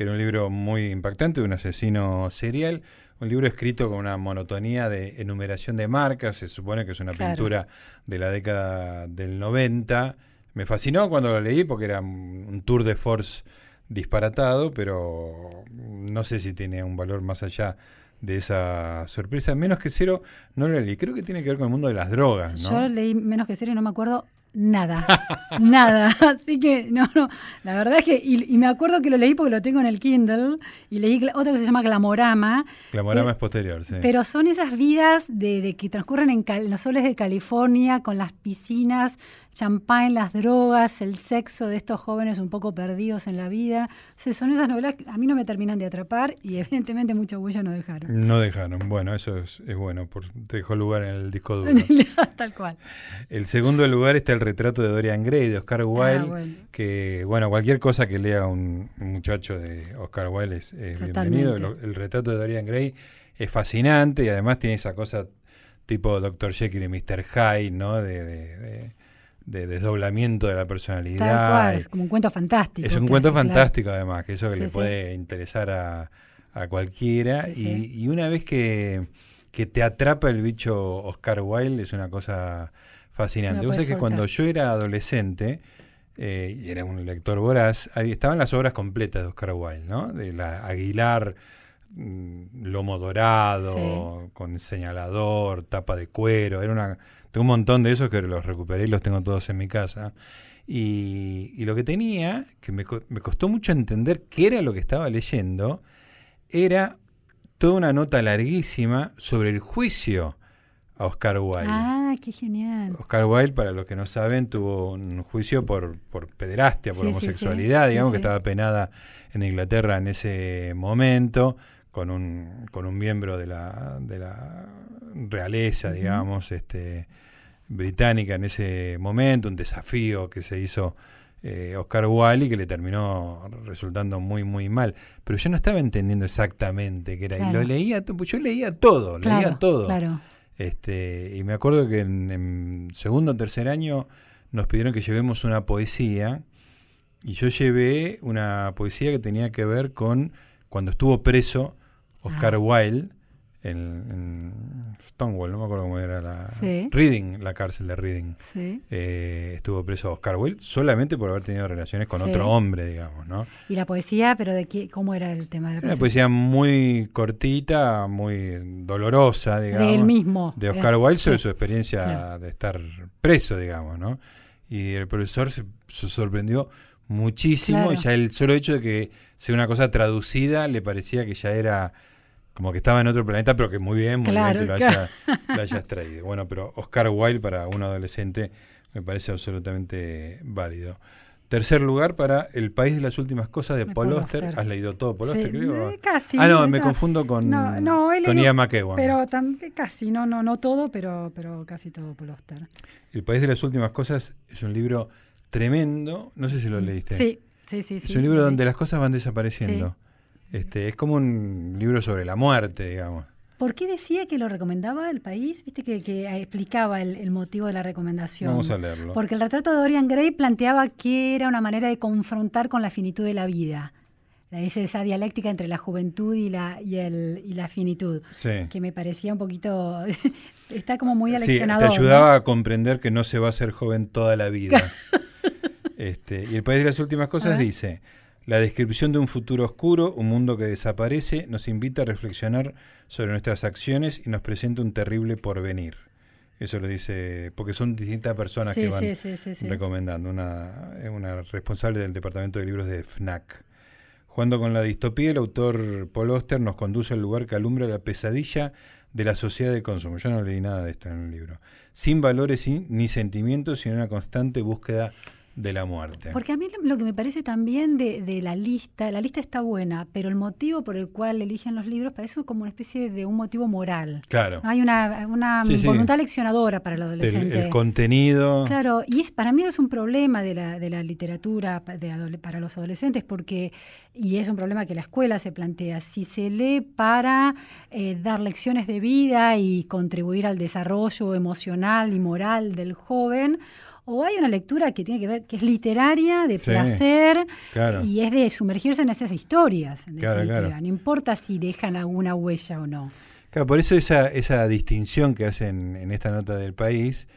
que era un libro muy impactante de un asesino serial. Un libro escrito con una monotonía de enumeración de marcas, se supone que es una Claro. pintura de la década del 90. Me fascinó cuando lo leí porque era un un tour de force disparatado, pero no sé si tiene un valor más allá de esa sorpresa. Menos que cero, no lo leí. Creo que tiene que ver con el mundo de las drogas, ¿no? Yo leí menos que cero y no me acuerdo nada, nada. Así que, no, no, la verdad es que, y, y me acuerdo que lo leí porque lo tengo en el Kindle, y leí otra que se llama Glamorama, Glamorama Eh, es posterior, sí. pero son esas vidas de, de que transcurren en, los soles de California, con las piscinas, champán, las drogas, el sexo de estos jóvenes un poco perdidos en la vida. O sea, son esas novelas que a mí no me terminan de atrapar y evidentemente mucha bulla no dejaron. No dejaron. Bueno, eso es, es bueno. Por, dejó lugar en el disco duro. Tal cual. El segudo lugar está el retrato de Dorian Gray, de Oscar Wilde. Ah, bueno. Que, bueno, cualquier cosa que lea un, muchacho de Oscar Wilde es, bienvenido. El retrato de Dorian Gray es fascinante y además tiene esa cosa tipo Dr. Jekyll y Mr. Hyde, ¿no? De, de- de- de desdoblamiento de la personalidad. Tal cual, es como un cuento fantástico. Es un cuento fantástico, además, que eso que Sí, le sí. puede interesar a, a cualquiera. Sí, y, y una vez que, que te atrapa el bicho Oscar Wilde, es una cosa fascinante. No Vos sabés que cuando yo era adolescente, eh, y era un lector voraz, ahí estaban las obras completas de Oscar Wilde, ¿no? De la Aguilar, mm, lomo dorado, con señalador, tapa de cuero. Era una, tengo un montón de esos que los recuperé y los tengo todos en mi casa. Y, y lo que tenía, que me, me costó mucho entender qué era lo que estaba leyendo, era toda una nota larguísima sobre el juicio a Oscar Wilde. Ah, qué genial. Oscar Wilde, para los que no saben, tuvo un juicio por, por pederastia, por Sí, sí, sí. homosexualidad, Sí, digamos que estaba penada en Inglaterra en ese momento, con un, con un miembro de la, de la realeza, digamos, este, británica en ese momento, un desafío que se hizo eh, Oscar Wilde y que le terminó resultando muy, muy mal. Pero yo no estaba entendiendo exactamente qué era. Y lo leía, yo leía todo, leía todo. Claro. Este, y me acuerdo que en, en segundo o tercer año nos pidieron que llevemos una poesía y yo llevé una poesía que tenía que ver con cuando estuvo preso Oscar Ah. Wilde en, Stonewall, no me acuerdo cómo era la Sí. Reading, la cárcel de Reading. Sí. Eh, estuvo preso Oscar Wilde solamente por haber tenido relaciones con Sí. otro hombre, digamos, ¿no? Y la poesía, pero de qué, ¿cómo era el tema de la Era una poesía? poesía muy cortita, muy dolorosa, digamos. de él mismo. de Era- Oscar Wilde sobre su experiencia claro. de estar preso, digamos, ¿no? Y el profesor se, se sorprendió muchísimo Claro. y ya el solo hecho de que sea una cosa traducida le parecía que ya era como que estaba en otro planeta, pero que muy bien, muy Claro, bien que lo, claro. haya- lo hayas traído. Bueno, pero Oscar Wilde para un adolescente me parece absolutamente válido. Tercer lugar para El País de las Últimas Cosas de Paul. Auster. ¿Has leído todo Paul Sí, Auster, creo? eh, casi. ah, no, me no. confundo con, No, no, con Ian McEwan. Pero tam- casi, no, no, no todo, pero, pero casi todo Paul Auster. El País de las Últimas Cosas es un libro tremendo. No sé si lo leíste. Sí, sí, sí. Es sí. un libro donde las cosas van desapareciendo. Este, es como un libro sobre la muerte, digamos. ¿Por qué decía que lo recomendaba el país? Viste que, que explicaba el, el motivo de la recomendación. Vamos a leerlo. Porque el retrato de Dorian Gray planteaba que era una manera de confrontar con la finitud de la vida. La- esa- esa dialéctica entre la juventud y la, y el, y la finitud. Sí. Que me parecía un poquito. está como muy Sí, te aleccionador. ¿no? ayudaba a comprender que no se va a ser joven toda la vida. este, y el país de las últimas cosas dice, la descripción de un futuro oscuro, un mundo que desaparece, nos invita a reflexionar sobre nuestras acciones y nos presenta un terrible porvenir. Eso lo dice, porque son distintas personas Sí, que van sí, sí, recomendando, una, una responsable del departamento de libros de FNAC. Jugando con la distopía, el autor Paul Auster nos conduce al lugar que alumbra la pesadilla de la sociedad de consumo. Yo no leí nada de esto en el libro. Sin valores ni sentimientos, sino una constante búsqueda de la muerte. Porque a mí lo que me parece también de, de la lista, la lista está buena, pero el motivo por el cual eligen los libros parece como una especie de un motivo moral. Claro. Hay una, una Sí, sí. voluntad leccionadora para el adolescente. el contenido. Claro, y es para mí es un problema de la, de la literatura de para los adolescentes porque, y es un problema que la escuela se plantea, si se lee para eh, dar lecciones de vida y contribuir al desarrollo emocional y moral del joven, o hay una lectura que tiene que ver, que es literaria, de Sí, placer, claro. y es de sumergirse en esas historias, en Claro, claro. No importa si dejan alguna huella o no. Claro, por eso esa, esa distinción que hacen en esta nota del país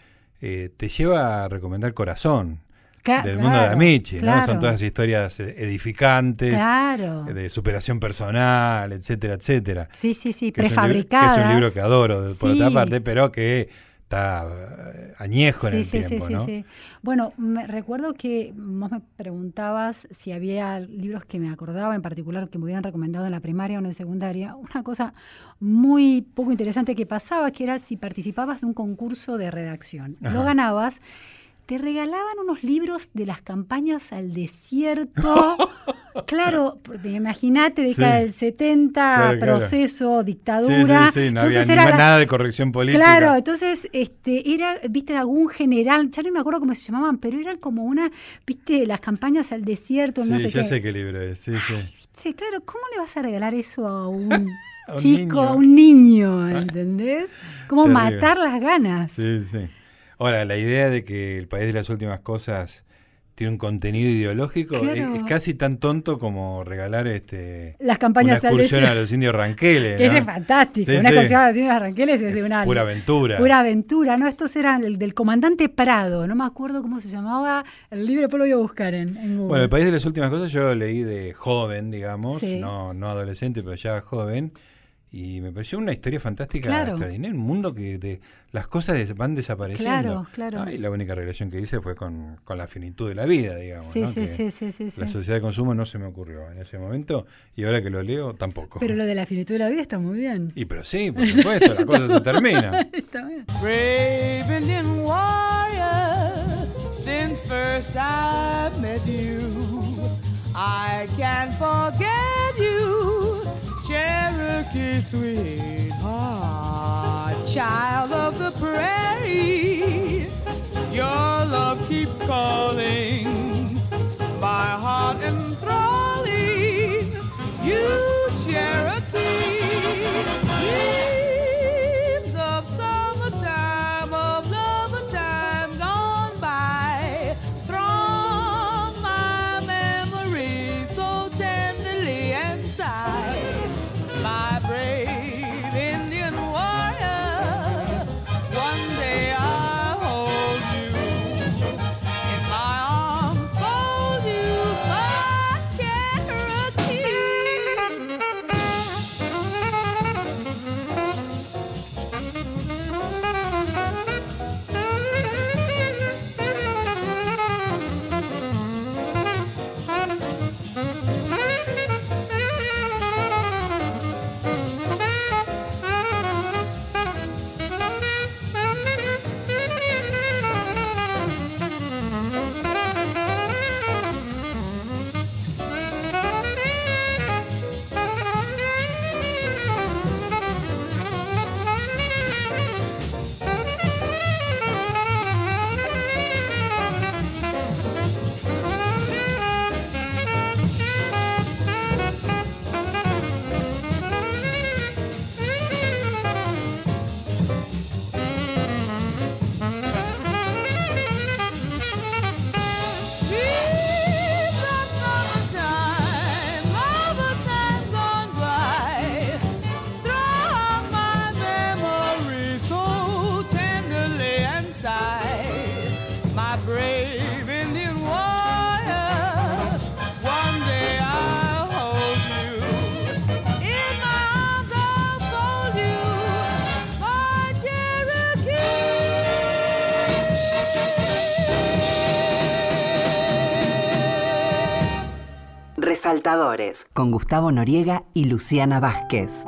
eh, te lleva a recomendar Corazón, del mundo de claro, Amici, ¿no? Son todas historias eh, edificantes, Claro. eh, de superación personal, etcétera, etcétera. Sí, sí, sí, Que es un libro- prefabricadas. Que es un libro que adoro, de- por Sí. otra parte, pero que está eh, añejo en Sí, el sí, sí, tiempo, sí, ¿no? sí. Bueno, me, recuerdo que vos me preguntabas si había libros que me acordaba en particular que me hubieran recomendado en la primaria o en la secundaria. Una cosa muy poco interesante que pasaba, que era si participabas de un concurso de redacción. y Lo Ajá. ganabas. Te regalaban unos libros de las campañas al desierto. claro, imagínate, década Sí. del 70, Claro, claro. proceso, dictadura. sí, sí, no Entonces había era nada de corrección política. Claro, entonces este era, viste, algún general, ya no me acuerdo cómo se llamaban, pero eran como una, viste, las campañas al desierto, Sí, no sé ya qué. sé qué libro es, sí, sí. Sí, claro, ¿cómo le vas a regalar eso a un, A un chico, niño. a un niño, ¿entendés? Como matar las ganas. Sí, sí. Ahora, la idea de que el país de las últimas cosas tiene un contenido ideológico es, Claro. es casi tan tonto como regalar este Las campañas una excursión a los indios ranqueles. Que es fantástico. Sí, una sí. canción de Cines Arranqueles es, de una pura aventura. Pura aventura, ¿no? Estos eran el del comandante Prado, no me acuerdo cómo se llamaba. El libro después lo voy a buscar en, en Google. Bueno, el país de las últimas cosas yo lo leí de joven, digamos, Sí. no, no adolescente, pero ya joven. Y me pareció una historia fantástica, Claro. extraordinaria. Un mundo que de, las cosas van desapareciendo. Claro, claro. Ah, y la única relación que hice fue con, con la finitud de la vida, digamos. sí, ¿no? sí, sí, sí, sí, sí. La sociedad de consumo no se me ocurrió en ese momento. Y ahora que lo leo, tampoco. Pero lo de la finitud de la vida está muy bien. Y pero sí, por supuesto, la cosa se termina. Está bien. Brave Indian warrior, since first I met you, I can't forget you, Cherokee sweetheart, child of the prairie. Your love keeps calling, my heart enthralling. Resaltadores, con Gustavo Noriega y Luciana Vázquez.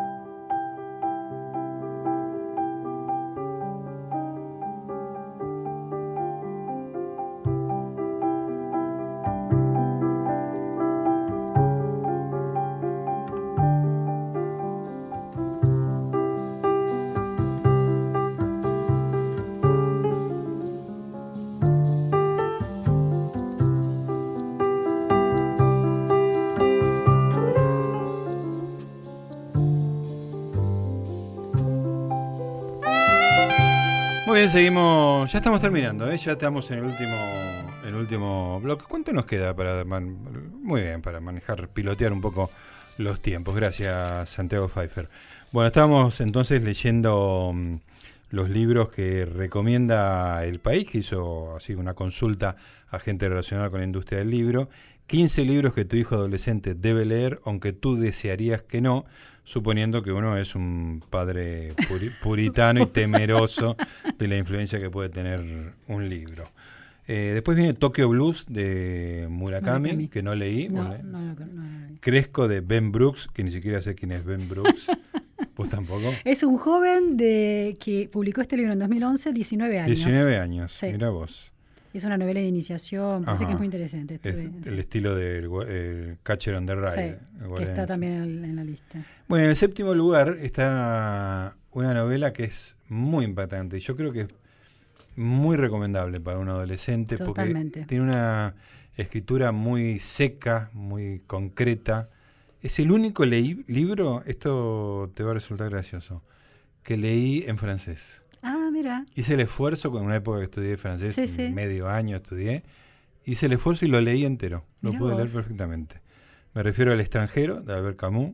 Seguimos. Ya estamos terminando, ¿eh? ya estamos en el último, el último bloque. ¿Cuánto nos queda para muy bien para manejar, pilotear un poco los tiempos? Gracias, Santiago Pfeiffer. Bueno, estábamos entonces leyendo mm, los libros que recomienda el país, que hizo así una consulta a gente relacionada con la industria del libro. 15 libros que tu hijo adolescente debe leer, aunque tú desearías que no, suponiendo que uno es un padre puri- puritano y temeroso de la influencia que puede tener un libro. Eh, después viene Tokyo Blues de Murakami, Murakami. que no leí. No, ¿vos le- no, no, no, no. Cresco de Ben Brooks, que ni siquiera sé quién es Ben Brooks. ¿Vos tampoco? Es un joven de que publicó este libro en 2011, 19 años. 19 años, Sí. mira vos. Es una novela de iniciación, parece Ajá. que es muy interesante. Es el estilo del el Catcher on the Rye. sí, que está también en, en la lista. Bueno, en el séptimo lugar está una novela que es muy impactante. Yo creo que es muy recomendable para un adolescente Totalmente. porque tiene una escritura muy seca, muy concreta. Es el único libro, esto te va a resultar gracioso, que leí en francés. Ah, mira. Hice el esfuerzo, con una época que estudié francés, Sí, sí. medio año estudié, hice el esfuerzo y lo leí entero. Lo Mirá pude leer perfectamente. Me refiero al extranjero, de Albert Camus.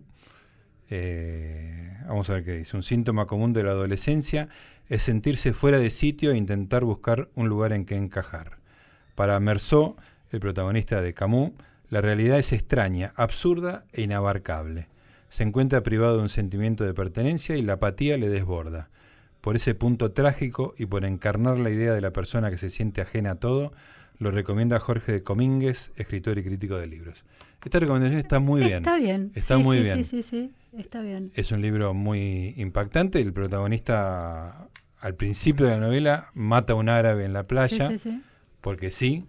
Eh, vamos a ver qué dice. Un síntoma común de la adolescencia es sentirse fuera de sitio e intentar buscar un lugar en que encajar. Para Meursault, el protagonista de Camus, la realidad es extraña, absurda e inabarcable. Se encuentra privado de un sentimiento de pertenencia y la apatía le desborda. Por ese punto trágico y por encarnar la idea de la persona que se siente ajena a todo, lo recomienda Jorge de Comínguez, escritor y crítico de libros. Esta recomendación está muy bien. Está bien. Está Sí, muy sí, bien. Sí, sí, sí. Está bien. Es un libro muy impactante. El protagonista, al principio de la novela, mata a un árabe en la playa, sí, sí. porque sí.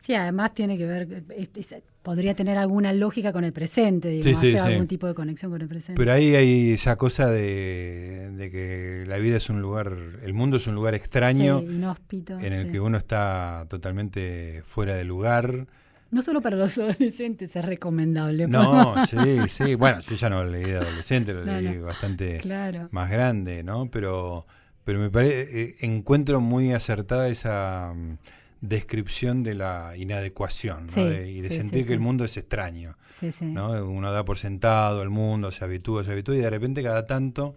Sí, además tiene que ver, es- es- podría tener alguna lógica con el presente, Sí, hacer sí. algún tipo de conexión con el presente. Pero ahí hay esa cosa de, de que la vida es un lugar, el mundo es un lugar extraño inhóspito. en el que uno está totalmente fuera de lugar. No solo para los adolescentes es recomendable. No, sí, sí. Bueno, yo ya no lo leí de adolescente, lo No, leí no. bastante Claro. más grande, ¿no? Pero, pero me parece, encuentro muy acertada esa descripción de la inadecuación, ¿no? Sí, De- y de sí, sentir sí, que el mundo es extraño, Sí, sí. ¿no? Uno da por sentado el mundo, se habitúa, se habitúa y de repente cada tanto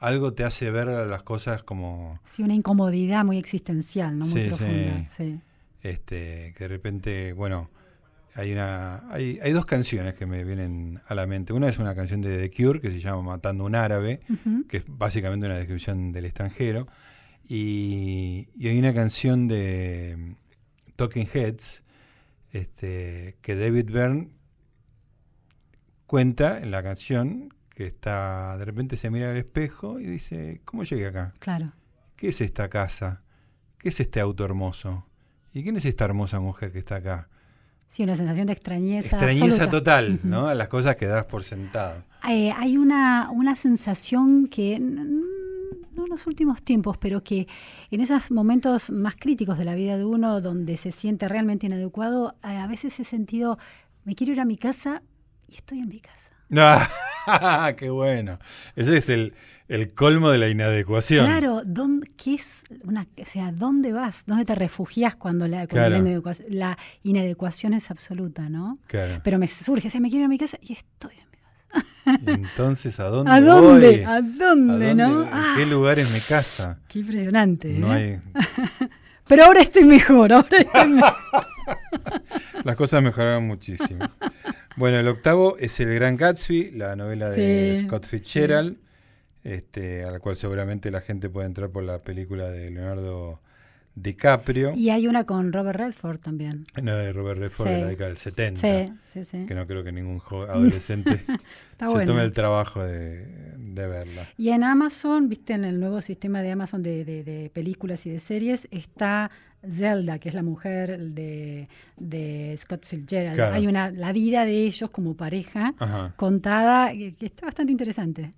algo te hace ver las cosas como Sí, una incomodidad muy existencial, ¿no? Muy profunda. Sí. este que de repente, bueno, hay una hay, hay dos canciones que me vienen a la mente. Una es una canción de The Cure que se llama Matando un árabe, que es básicamente una descripción del extranjero. Y, y hay una canción de Talking Heads este, que David Byrne cuenta en la canción que está de repente se mira al espejo y dice, ¿cómo llegué acá? Claro. ¿Qué es esta casa? ¿Qué es este auto hermoso? ¿Y quién es esta hermosa mujer que está acá? Sí, una sensación de extrañeza. Extrañeza absoluta. total. ¿no? A las cosas que das por sentado. Eh, hay una, una sensación que, no en los últimos tiempos, pero que en esos momentos más críticos de la vida de uno, donde se siente realmente inadecuado, a veces he sentido, me quiero ir a mi casa y estoy en mi casa. ¡Ah! ¡Qué bueno! Ese es el, el colmo de la inadecuación. Claro, ¿dónde, qué es una, o sea, ¿dónde vas? ¿Dónde te refugias cuando la, cuando Claro. la, inadecuación, la inadecuación es absoluta, ¿no? Claro. Pero me surge, o sea, me quiero ir a mi casa y estoy en mi casa. Y entonces, ¿a dónde ¿A dónde? voy? ¿A dónde, ¿A no? ¿En Ah, qué lugar es mi casa? qué impresionante. No ¿eh? hay... Pero ahora estoy mejor, ahora estoy mejor. Las cosas mejoraron muchísimo. Bueno, el octavo es El Gran Gatsby, la novela de Sí, Scott Fitzgerald, este, a la cual seguramente la gente puede entrar por la película de Leonardo DiCaprio, Y hay una con Robert Redford también. no de Robert Redford de Sí. la década del 70, Sí, sí, sí. que no creo que ningún adolescente se buena. tome el trabajo de, de verla. Y en Amazon, viste, en el nuevo sistema de Amazon de, de- de películas y de series, está Zelda, que es la mujer de, de Scott Fitzgerald. Claro. Hay una, la vida de ellos como pareja Ajá. contada, que está bastante interesante.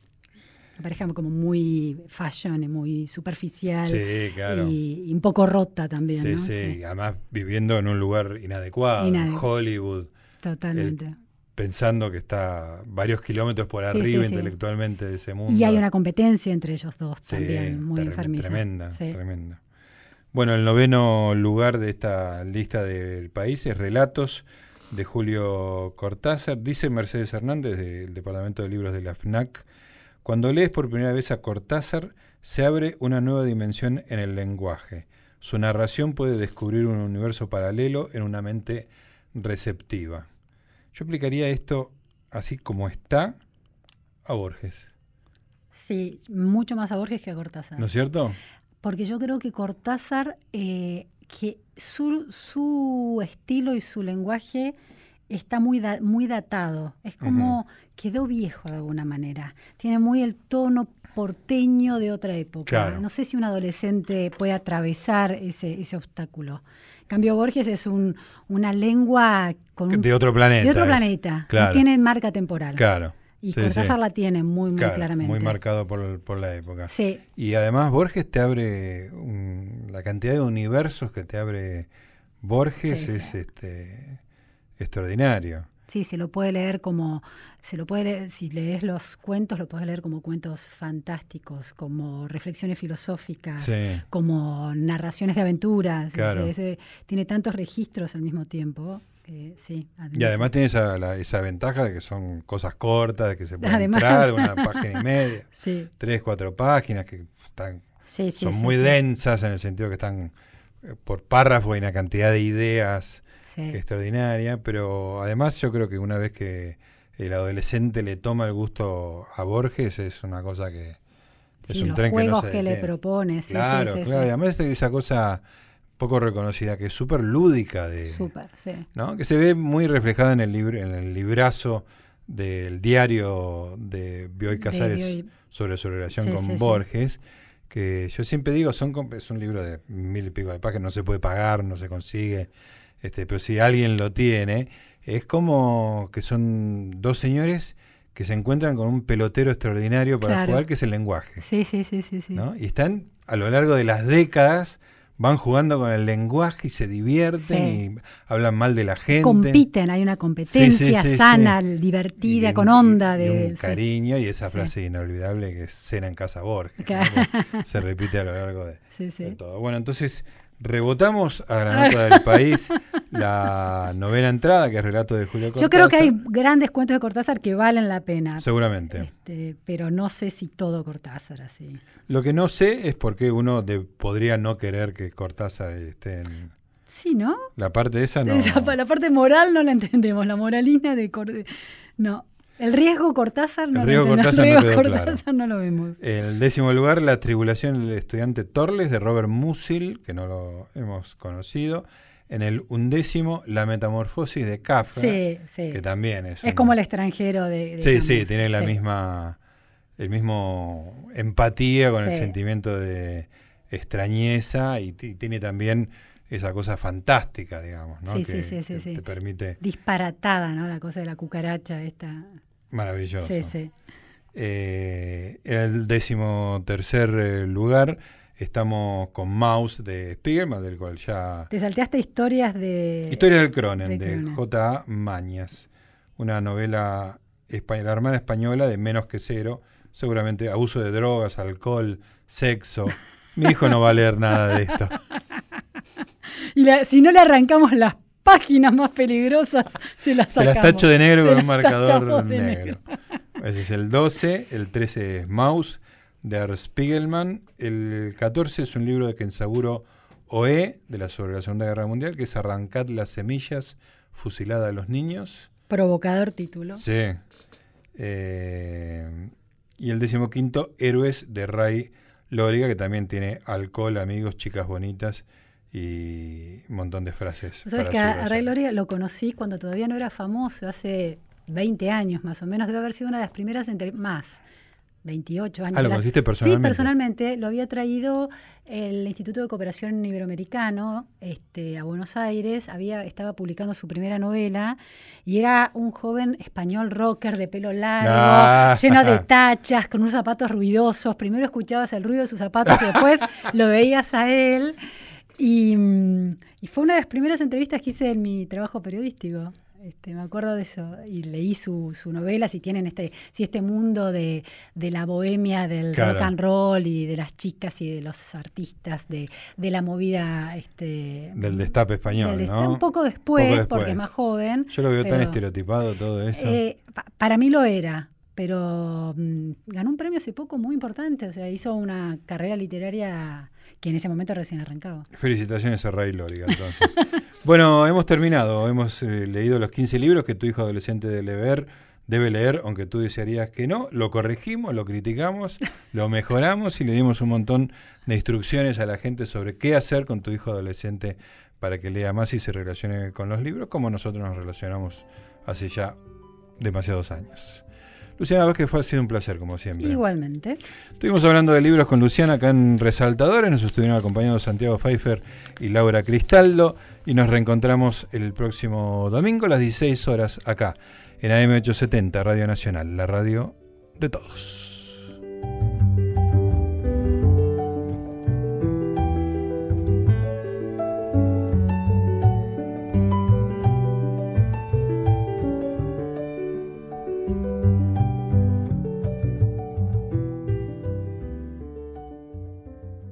Una pareja como muy fashion, y muy superficial. Sí, claro. Y, y un poco rota también, Sí, ¿no? sí, además viviendo en un lugar inadecuado, en Hollywood, Totalmente. pensando que está varios kilómetros por Sí, arriba intelectualmente de ese mundo. Y hay una competencia entre ellos dos también, muy enfermiza. Tremenda, tremenda. Bueno, el noveno lugar de esta lista del país es Relatos de Julio Cortázar. Dice Mercedes Hernández del Departamento de Libros de la FNAC, cuando lees por primera vez a Cortázar, se abre una nueva dimensión en el lenguaje. Su narración puede descubrir un universo paralelo en una mente receptiva. Yo aplicaría esto así como está a Borges, Sí, mucho más a Borges que a Cortázar. ¿no es cierto? Porque yo creo que Cortázar, eh, que su, su estilo y su lenguaje está muy, da- muy datado. Es como quedó viejo de alguna manera. Tiene muy el tono porteño de otra época. Claro. No sé si un adolescente puede atravesar ese, ese obstáculo. En cambio, Borges es un, una lengua con un- De otro planeta. de otro es. planeta. Claro. No tiene marca temporal. Claro. Y Sí, Cortázar sí. la tiene muy, muy Claro, claramente. Muy marcado por, por la época. Sí, Y además Borges te abre un- la cantidad de universos que te abre Borges Sí, es este extraordinario. Sí, se lo puede leer como, se lo puede leer- si lees los cuentos, lo puedes leer como cuentos fantásticos, como reflexiones filosóficas, Sí. como narraciones de aventuras. Claro. Es- es- tiene tantos registros al mismo tiempo. que sí, Y además tiene esa, la- esa ventaja de que son cosas cortas, de que se puede Además. entrar, una página y media, Sí, tres, cuatro páginas que están, sí, son muy densas en el sentido que están eh, por párrafo hay una cantidad de ideas Sí. extraordinaria, pero además yo creo que una vez que el adolescente le toma el gusto a Borges es una cosa que es un los tren que no juegos se que le propone, sí, claro, sí, claro, y además es esa cosa poco reconocida que es súper lúdica de, Súper, sí. ¿no? que se ve muy reflejada en el libro, en el librazo del diario de Bioy De Casares Bioy. sobre su relación con. Borges, que yo siempre digo, son es un libro de mil y pico de páginas, no se puede pagar, no se consigue, este, pero si alguien lo tiene, es como que son dos señores que se encuentran con un pelotero extraordinario para Claro. jugar, que es el lenguaje. Sí, sí, sí, sí, sí. ¿no? Y están a lo largo de las décadas, van jugando con el lenguaje y se divierten Sí. y hablan mal de la gente. Compiten, hay una competencia Sí, sí, sí, sana, divertida, Y- con y- onda y de... un sí. cariño y esa frase inolvidable que es cena en casa Borges. Claro. Se repite a lo largo de, Sí, sí. de todo. Bueno, entonces rebotamos a la nota del país la novena entrada, que es relato de Julio Cortázar. Yo creo que hay grandes cuentos de Cortázar que valen la pena. Seguramente. Este, pero no sé si todo Cortázar así. Lo que no sé es por qué uno de- podría no querer que Cortázar esté en Sí, ¿no? la parte esa. No. Esa la parte moral no la entendemos, la moralina de Cor- No. El riesgo Cortázar no El lo riesgo entendemos. Cortázar El no riesgo claro. Cortázar no lo vemos. En el décimo lugar, La tribulación del estudiante Torles de Robert Musil, que no lo hemos conocido. En el undécimo, La metamorfosis de Kafka, Sí, sí. que también es. Es un- como el extranjero de. de Sí, Camus. sí, tiene la Sí. misma, el mismo empatía con el sentimiento de extrañeza y, tiene también esa cosa fantástica, digamos, ¿no? Sí, que, sí, sí, sí, que sí. te permite Disparatada, ¿no? La cosa de la cucaracha esta. Maravilloso. Sí, sí. Eh, en el décimo tercer eh, lugar estamos con Mouse de Spiegelman, del cual ya... Te salteaste historias de. Historia del Cronen, de de. J.A. Mañas, una novela española, la hermana española de Menos que Cero, seguramente abuso de drogas, alcohol, sexo. Mi hijo no va a leer nada de esto. Y la- si no le arrancamos las páginas más peligrosas, se las Se las sacamos. tacho de negro con un marcador negro. Ese es el 12, el 13 es Maus de Art Spiegelman, el 14 es un libro de Kensaburo Oe, de la sobre la Segunda Guerra Mundial, que es Arrancad las semillas, fusilada a los niños. Provocador título. Sí. Eh, y el decimoquinto, Héroes de Ray Lóriga, que también tiene alcohol, amigos, chicas bonitas y un montón de frases. ¿Sabes que a, a. Ray Loria lo conocí cuando todavía no era famoso, hace 20 años más o menos, debe haber sido una de las primeras entre más. 28 años. Ah, ¿lo conociste personalmente? Sí, personalmente. Lo había traído el Instituto de Cooperación Iberoamericano este, a Buenos Aires. Había, estaba publicando su primera novela y era un joven español rocker de pelo largo, Ah. lleno de tachas, con unos zapatos ruidosos. Primero escuchabas el ruido de sus zapatos y después lo veías a él. Y, mm, y fue una de las primeras entrevistas que hice en mi trabajo periodístico. Este, me acuerdo de eso. Y leí su, su novela, si tienen este, si este mundo de, de la bohemia, del Claro. rock and roll y de las chicas y de los artistas, de, de la movida este, Del destape español, del- ¿no? Un poco después, Poco después. porque es más joven. Yo lo veo tan estereotipado todo eso. eh, pa- para mí lo era, pero mm, ganó un premio hace poco muy importante. O sea, hizo una carrera literaria que en ese momento recién arrancaba. Felicitaciones a Ray Lóriga, entonces. bueno, hemos terminado. Hemos eh, leído los 15 libros que tu hijo adolescente debe leer, debe leer, aunque tú desearías que no. Lo corregimos, lo criticamos, lo mejoramos y le dimos un montón de instrucciones a la gente sobre qué hacer con tu hijo adolescente para que lea más y se relacione con los libros, como nosotros nos relacionamos hace ya demasiados años. Luciana Vázquez, fue ha sido un placer, como siempre. Igualmente. Estuvimos hablando de libros con Luciana acá en Resaltadores, nos estuvieron acompañando Santiago Pfeiffer y Laura Cristaldo y nos reencontramos el próximo domingo a las 16 horas acá en AM870 Radio Nacional, la radio de todos.